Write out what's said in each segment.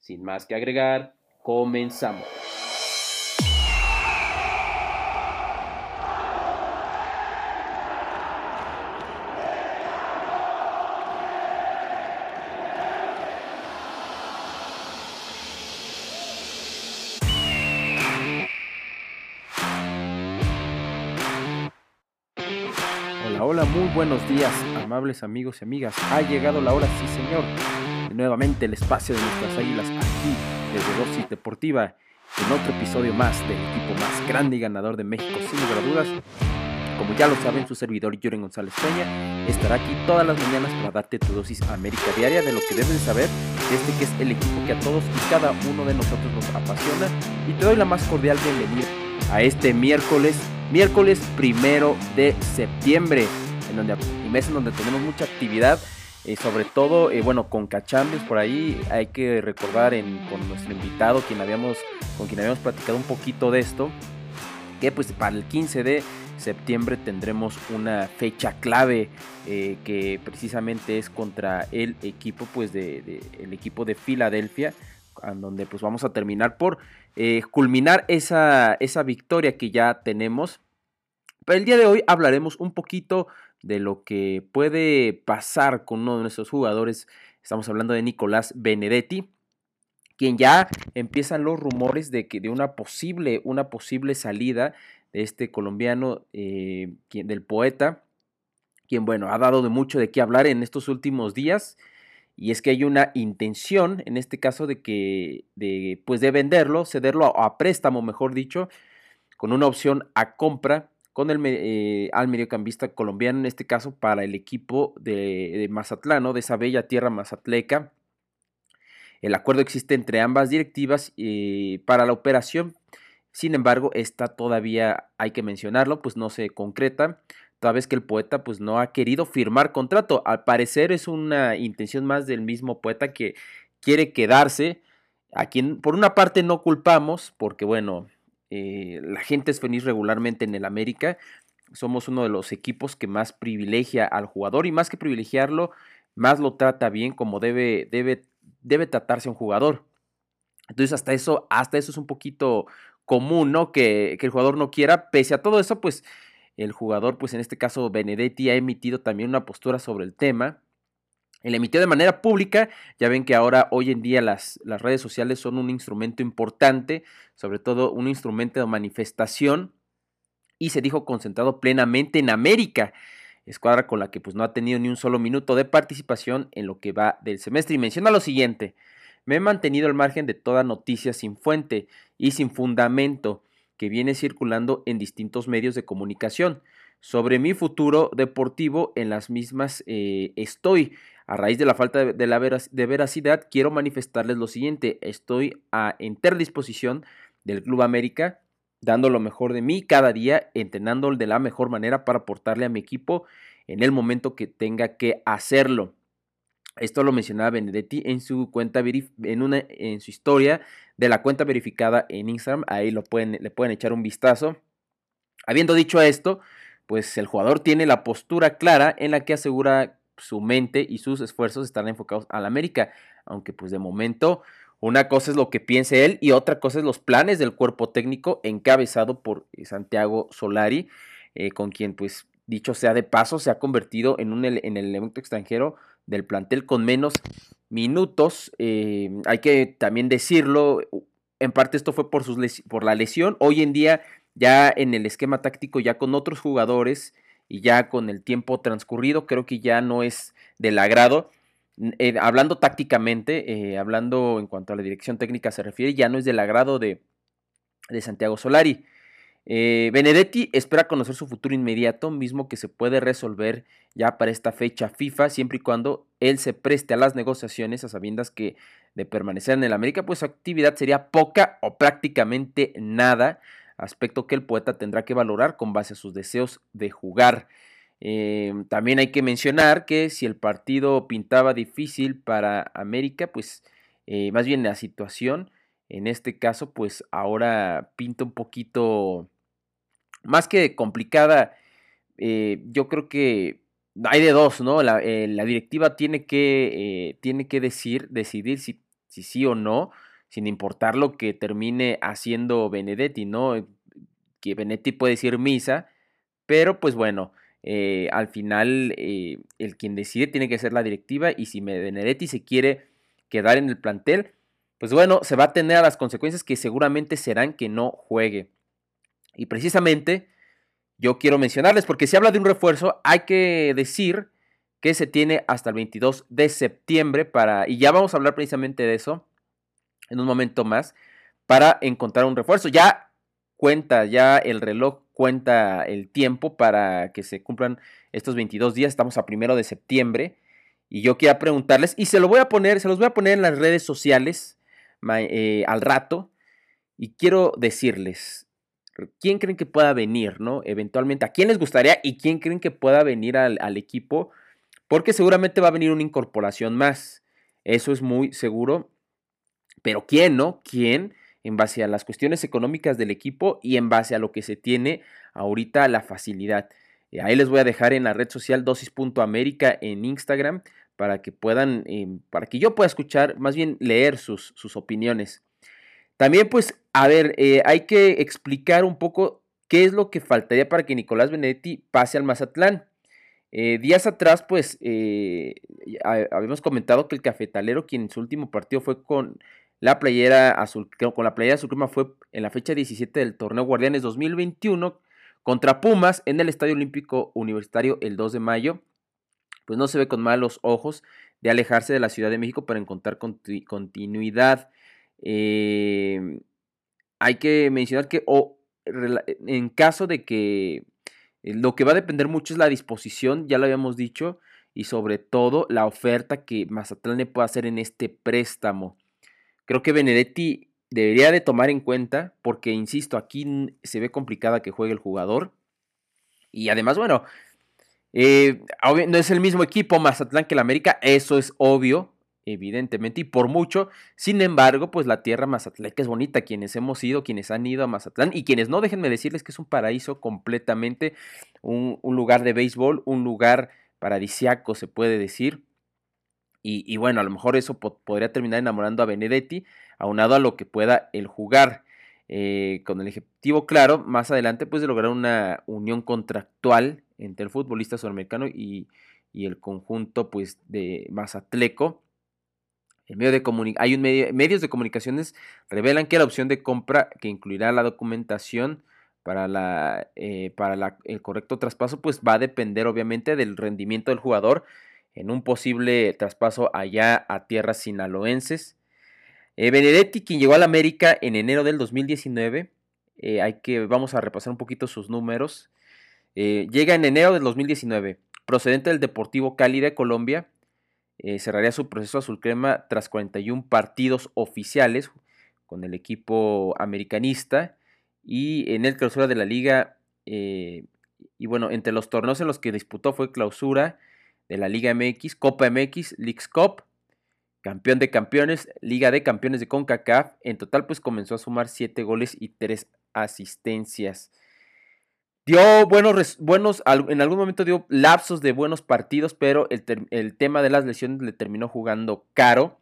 Sin más que agregar, comenzamos. Hola, hola, muy buenos días, amables amigos y amigas. Ha llegado la hora, sí señor. Nuevamente el espacio de nuestras águilas aquí, desde Dosis Deportiva, en otro episodio más del equipo más grande y ganador de México, sin lugar a dudas. Como ya lo saben, su servidor Juren González Peña estará aquí todas las mañanas para darte tu dosis América diaria de lo que debes saber este que es el equipo que a todos y cada uno de nosotros nos apasiona. Y te doy la más cordial bienvenida a este miércoles, miércoles primero de septiembre, en donde, mes en donde tenemos mucha actividad. Eh, sobre todo, eh, bueno, con Cachambios por ahí hay que recordar con nuestro invitado, con quien habíamos platicado un poquito de esto, que pues para el 15 de septiembre tendremos una fecha clave eh, que precisamente es contra el equipo pues de, de, el equipo de Filadelfia en donde pues vamos a terminar por eh, culminar esa, esa victoria que ya tenemos. Pero el día de hoy hablaremos un poquito de lo que puede pasar con uno de nuestros jugadores estamos hablando de Nicolás Benedetti quien ya empiezan los rumores de que de una posible una posible salida de este colombiano, eh, del poeta, quien, bueno, ha dado de mucho de qué hablar en estos últimos días. Y es que hay una intención, en este caso, de que, de, pues de venderlo, cederlo a préstamo, mejor dicho, con una opción a compra con el eh, al mediocampista colombiano, en este caso para el equipo de, Mazatlán, ¿no? de esa bella tierra mazatleca. El acuerdo existe entre ambas directivas eh, para la operación, sin embargo, esta todavía hay que mencionarlo, pues no se concreta, toda vez que el poeta pues no ha querido firmar contrato. Al parecer es una intención más del mismo poeta que quiere quedarse, a quien por una parte no culpamos, porque bueno, eh, la gente es feliz regularmente en el América, somos uno de los equipos que más privilegia al jugador y más que privilegiarlo, más lo trata bien como debe, debe, debe tratarse un jugador. Entonces hasta eso, hasta eso es un poquito común, ¿no? Que, que, el jugador no quiera. Pese a todo eso, pues el jugador, pues en este caso Benedetti, ha emitido también una postura sobre el tema. Él emitió de manera pública, ya ven que ahora hoy en día las, las redes sociales son un instrumento importante, sobre todo un instrumento de manifestación, y se dijo concentrado plenamente en América, escuadra con la que pues no ha tenido ni un solo minuto de participación en lo que va del semestre. Y menciona lo siguiente, me he mantenido al margen de toda noticia sin fuente y sin fundamento que viene circulando en distintos medios de comunicación. Sobre mi futuro deportivo, en las mismas eh, estoy. A raíz de la falta de, la de veracidad, quiero manifestarles lo siguiente. Estoy a entera disposición del Club América, dando lo mejor de mí cada día, entrenando de la mejor manera para aportarle a mi equipo en el momento que tenga que hacerlo. Esto lo mencionaba Benedetti en su cuenta en, una, en su historia de la cuenta verificada en Instagram. Ahí lo pueden, le pueden echar un vistazo. Habiendo dicho esto, pues el jugador tiene la postura clara en la que asegura su mente y sus esfuerzos están enfocados a la América. Aunque pues de momento una cosa es lo que piense él y otra cosa es los planes del cuerpo técnico encabezado por Santiago Solari, eh, con quien pues dicho sea de paso se ha convertido en, un, en el elemento extranjero del plantel con menos minutos. Eh, hay que también decirlo, en parte esto fue por, sus por la lesión. Hoy en día, ya en el esquema táctico, ya con otros jugadores y ya con el tiempo transcurrido, creo que ya no es del agrado. Eh, hablando tácticamente, eh, hablando en cuanto a la dirección técnica se refiere, ya no es del agrado de, de Santiago Solari. Eh, Benedetti espera conocer su futuro inmediato, mismo que se puede resolver ya para esta fecha FIFA, siempre y cuando él se preste a las negociaciones a sabiendas que de permanecer en el América, pues su actividad sería poca o prácticamente nada, aspecto que el poeta tendrá que valorar con base a sus deseos de jugar. Eh, también hay que mencionar que si el partido pintaba difícil para América, pues eh, más bien la situación, en este caso, pues ahora pinta un poquito más que complicada. Eh, yo creo que hay de dos, ¿no? La, directiva tiene que, tiene que decir, decidir si si sí o no, sin importar lo que termine haciendo Benedetti, ¿no? Que Benedetti puede decir misa, pero pues bueno, eh, al final eh, el quien decide tiene que ser la directiva y si Benedetti se quiere quedar en el plantel, pues bueno, se va a tener a las consecuencias que seguramente serán que no juegue. Y precisamente yo quiero mencionarles, porque si habla de un refuerzo, hay que decir que se tiene hasta el 22 de septiembre para, y ya vamos a hablar precisamente de eso en un momento más, para encontrar un refuerzo. Ya cuenta, ya el reloj cuenta el tiempo para que se cumplan estos 22 días, estamos a primero de septiembre, y yo quiero preguntarles, y se lo voy a poner, se los voy a poner en las redes sociales eh, al rato, y quiero decirles, ¿quién creen que pueda venir, no? Eventualmente, ¿a quién les gustaría y quién creen que pueda venir al equipo? Porque seguramente va a venir una incorporación más. Eso es muy seguro. Pero ¿quién, no? ¿Quién? En base a las cuestiones económicas del equipo y en base a lo que se tiene ahorita la facilidad. Eh, ahí les voy a dejar en la red social dosis.america en Instagram para que puedan, em, para que yo pueda escuchar, más bien leer sus, sus opiniones. También, pues, a ver, eh, hay que explicar un poco qué es lo que faltaría para que Nicolás Benedetti pase al Mazatlán. Eh, días atrás, pues, habíamos comentado que el cafetalero, quien en su último partido fue con la playera azul, con la playera azul fue en la fecha 17 del torneo Guardianes 2021 contra Pumas en el Estadio Olímpico Universitario el 2 de mayo. Pues no se ve con malos ojos de alejarse de la Ciudad de México para encontrar continuidad. Eh, hay que mencionar que en caso de que eh, lo que va a depender mucho es la disposición, ya lo habíamos dicho, y sobre todo la oferta que Mazatlán le puede hacer en este préstamo. Creo que Benedetti debería de tomar en cuenta, porque insisto, aquí se ve complicada que juegue el jugador. Y además, bueno, eh, no es el mismo equipo Mazatlán que el América, eso es obvio, evidentemente, y por mucho. Sin embargo, pues la tierra mazatleca es bonita. Quienes hemos ido, quienes han ido a Mazatlán y quienes no, déjenme decirles que es un paraíso completamente, un, lugar de béisbol, un lugar paradisiaco, se puede decir. Y, bueno, a lo mejor eso podría terminar enamorando a Benedetti, aunado a lo que pueda el jugar. Eh, con el objetivo claro, más adelante, pues de lograr una unión contractual entre el futbolista sudamericano y, y el conjunto pues de Mazatleco medio de hay un medio, medios de comunicaciones revelan que la opción de compra que incluirá la documentación para, la, eh, para el correcto traspaso, pues va a depender obviamente del rendimiento del jugador en un posible traspaso allá a tierras sinaloenses. Eh, Benedetti, quien llegó al América en enero del 2019, eh, hay que, vamos a repasar un poquito sus números. llega en enero del 2019, procedente del Deportivo Cali de Colombia, eh, cerraría su proceso azul crema tras 41 partidos oficiales con el equipo americanista y en el clausura de la liga. Eh, y bueno, entre los torneos en los que disputó fue clausura de la Liga MX, Copa MX, Leagues Cup, campeón de campeones, Liga de Campeones de CONCACAF. En total, pues comenzó a sumar 7 goles y 3 asistencias. Dio buenos, buenos, en algún momento dio lapsos de buenos partidos, pero el, tema de las lesiones le terminó jugando caro.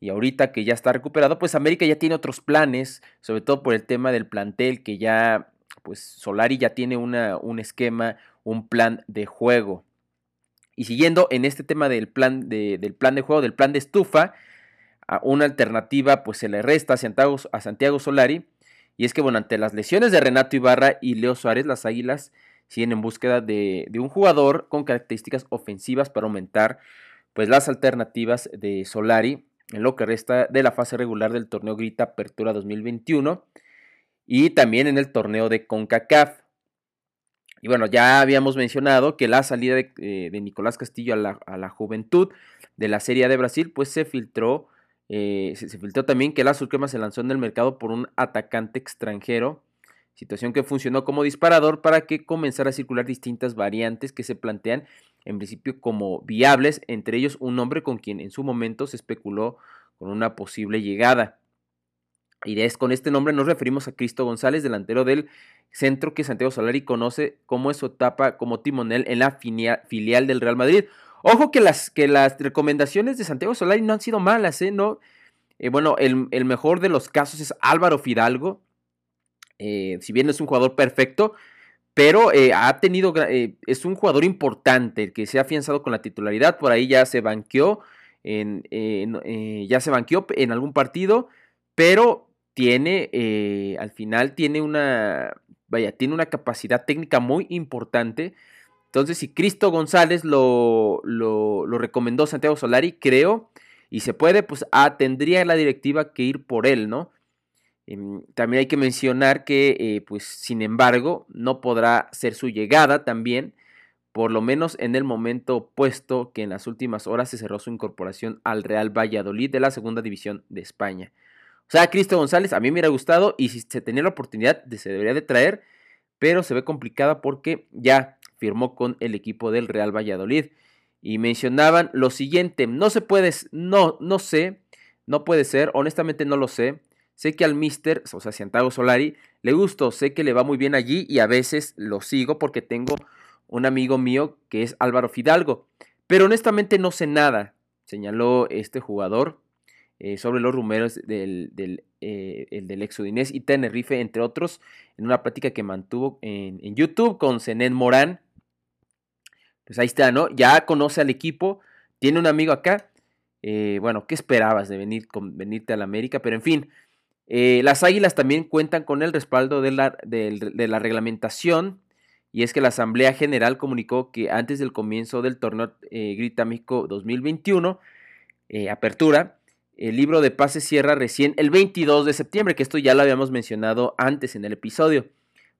Y ahorita que ya está recuperado, pues América ya tiene otros planes, sobre todo por el tema del plantel, que ya, pues Solari ya tiene una, un esquema, un plan de juego. Y siguiendo en este tema del plan de, del plan de juego, del plan de estufa, una alternativa pues se le resta a Santiago, a Santiago Solari y es que, bueno, ante las lesiones de Renato Ibarra y Leo Suárez, las Águilas siguen en búsqueda de, un jugador con características ofensivas para aumentar pues, las alternativas de Solari en lo que resta de la fase regular del torneo Grita Apertura 2021 y también en el torneo de CONCACAF. Y bueno, ya habíamos mencionado que la salida de, eh, Nicolás Castillo a la, a la, juventud de la Serie de Brasil, pues se filtró Eh, se, filtró también que la Azul se lanzó en el mercado por un atacante extranjero, situación que funcionó como disparador para que comenzara a circular distintas variantes que se plantean en principio como viables, entre ellos un hombre con quien en su momento se especuló con una posible llegada. Y con este nombre nos referimos a Cristo González, delantero del centro que Santiago Solari conoce como su etapa como timonel en la filial del Real Madrid. Ojo que las, que las recomendaciones de Santiago Solari no han sido malas, ¿eh? No, eh, bueno, el, mejor de los casos es Álvaro Fidalgo. Eh, si bien es un jugador perfecto, pero eh, ha tenido, es un jugador importante, el que se ha afianzado con la titularidad. Por ahí ya se banqueó, ya se banqueó en algún partido, pero tiene, al final tiene una, vaya, tiene una capacidad técnica muy importante. Entonces, si Cristo González lo, lo, recomendó Santiago Solari, creo, y se puede, pues ah, tendría la directiva que ir por él, ¿no? Em, también hay que mencionar que, eh, pues, sin embargo, no podrá ser su llegada también, por lo menos en el momento puesto que en las últimas horas se cerró su incorporación al Real Valladolid de la segunda división de España. O sea, Cristo González a mí me hubiera gustado y si se tenía la oportunidad se debería de traer, pero se ve complicada porque ya firmó con el equipo del Real Valladolid. Y mencionaban lo siguiente, no se puede, no, no sé, no puede ser, honestamente no lo sé. Sé que al Mister, o sea, Santiago Solari, le gustó, sé que le va muy bien allí y a veces lo sigo porque tengo un amigo mío que es Álvaro Fidalgo. Pero honestamente no sé nada, señaló este jugador eh, sobre los rumores del, del, eh, el del Exodinés y Tenerife, entre otros, en una plática que mantuvo en, YouTube con Zenén Morán. Pues ahí está, ¿no? Ya conoce al equipo, tiene un amigo acá. Eh, bueno, ¿qué esperabas de venir con, venirte a la América? Pero en fin, las Águilas también cuentan con el respaldo de la, de la reglamentación. Y es que la Asamblea General comunicó que antes del comienzo del torneo México 2021, apertura, el libro de paz se cierra recién el 22 de septiembre, que esto ya lo habíamos mencionado antes en el episodio.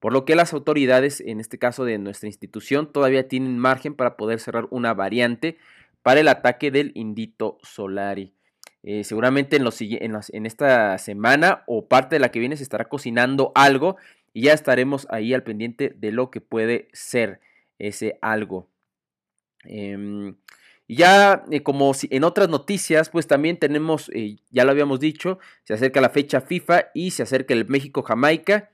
Por lo que las autoridades, en este caso de nuestra institución, todavía tienen margen para poder cerrar una variante para el ataque del Indito Solari. Eh, seguramente en, los, en, esta semana o parte de la que viene se estará cocinando algo y ya estaremos ahí al pendiente de lo que puede ser ese algo. Y ya eh, como en otras noticias, pues también tenemos, eh, ya lo habíamos dicho, se acerca la fecha FIFA y se acerca el México-Jamaica.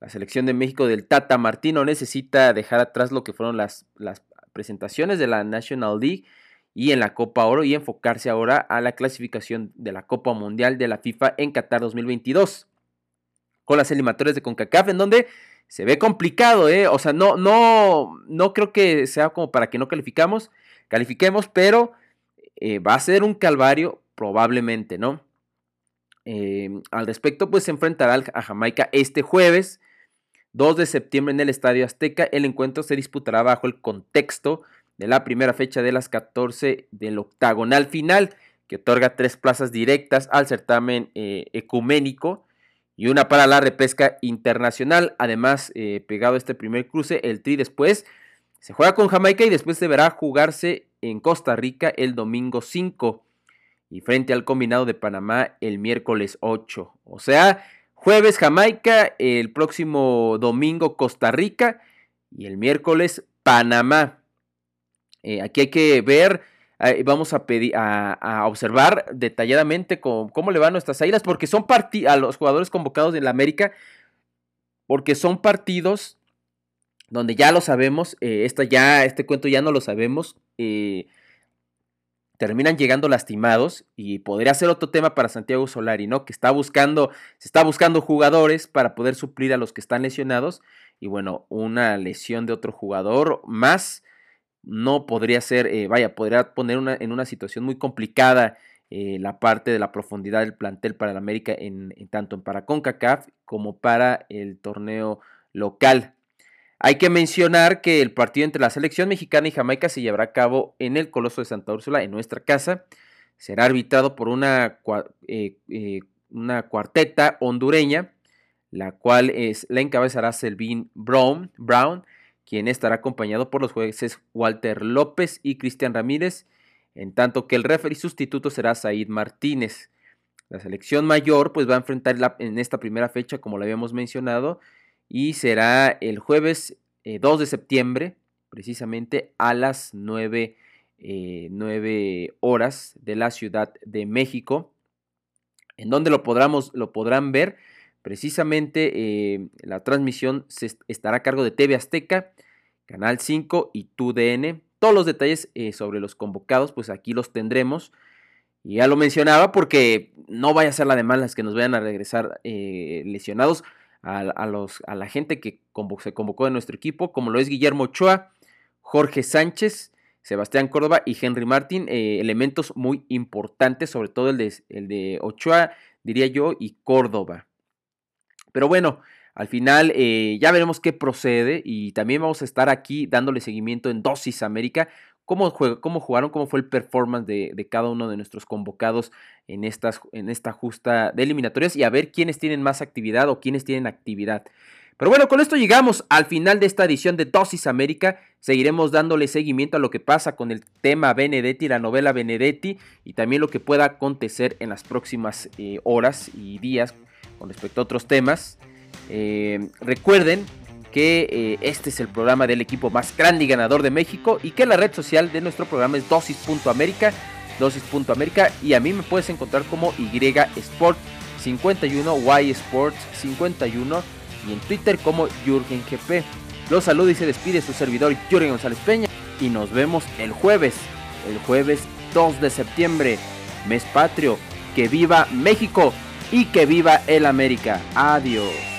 La selección de México del Tata Martino necesita dejar atrás lo que fueron las, las presentaciones de la National League y en la Copa Oro y enfocarse ahora a la clasificación de la Copa Mundial de la FIFA en Qatar 2022 con las eliminatorias de CONCACAF en donde se ve complicado, ¿eh? O sea, no, no, no creo que sea como para que no calificamos califiquemos, pero eh, va a ser un calvario probablemente, ¿no? Em, al respecto, pues se enfrentará a Jamaica este jueves, 2 de septiembre en el Estadio Azteca. El encuentro se disputará bajo el contexto de la primera fecha de las 14 del octagonal final, que otorga tres plazas directas al certamen eh, ecuménico y una para la repesca internacional. Además, eh, pegado este primer cruce, el Tri después se juega con Jamaica y después deberá jugarse en Costa Rica el domingo 5 y frente al combinado de Panamá el miércoles 8. O sea, jueves Jamaica, el próximo domingo Costa Rica y el miércoles Panamá. Eh, aquí hay que ver, vamos a, pedir, a, observar detalladamente cómo, cómo, le van nuestras águilas, porque son a los jugadores convocados en la América, porque son partidos donde ya lo sabemos, eh, ya, este cuento ya no lo sabemos, eh, terminan llegando lastimados y podría ser otro tema para Santiago Solari, ¿no? Que está buscando, se está buscando jugadores para poder suplir a los que están lesionados y bueno, una lesión de otro jugador más no podría ser, eh, vaya, podría poner una, en una situación muy complicada la parte de la profundidad del plantel para el América en, en tanto para CONCACAF como para el torneo local. Hay que mencionar que el partido entre la selección mexicana y Jamaica se llevará a cabo en el Coloso de Santa Úrsula, en nuestra casa. Será arbitrado por una, eh, eh, una cuarteta hondureña, la cual es, la encabezará Selvin Brown, Brown, quien estará acompañado por los jueces Walter López y Cristian Ramírez, en tanto que el referee sustituto será Said Martínez. La selección mayor pues va a enfrentar en esta primera fecha, como lo habíamos mencionado, y será el jueves 2 eh, de septiembre, precisamente a las 9, eh, horas de la Ciudad de México, en donde lo, lo podrán ver. Precisamente eh, la transmisión estará a cargo de TV Azteca, Canal 5 y TUDN. Todos los detalles sobre los convocados, pues aquí los tendremos. Y ya lo mencionaba porque no vaya a ser la de malas que nos vayan a regresar eh, lesionados a, los, a la gente que se convocó de nuestro equipo, como lo es Guillermo Ochoa, Jorge Sánchez, Sebastián Córdoba y Henry Martín, eh, elementos muy importantes, sobre todo el de, el de Ochoa, diría yo, y Córdoba. Pero bueno, al final eh, ya veremos qué procede y también vamos a estar aquí dándole seguimiento en Dosis América cómo, cómo jugaron, cómo fue el performance de, cada uno de nuestros convocados en, en esta justa de eliminatorias y a ver quiénes tienen más actividad o quiénes tienen actividad. Pero bueno, con esto llegamos al final de esta edición de Dosis América. Seguiremos dándole seguimiento a lo que pasa con el tema Benedetti, la novela Benedetti y también lo que pueda acontecer en las próximas eh, horas y días con respecto a otros temas. Eh, recuerden que eh, este es el programa del equipo más grande y ganador de México y que la red social de nuestro programa es dosis.américa, dosis.américa y a mí me puedes encontrar como Y Sport 51, Y Sports 51 y en Twitter como Jürgen GP. Los saluda y se despide su servidor Jürgen González Peña y nos vemos el jueves, el jueves 2 de septiembre, mes patrio, que viva México y que viva el América. Adiós.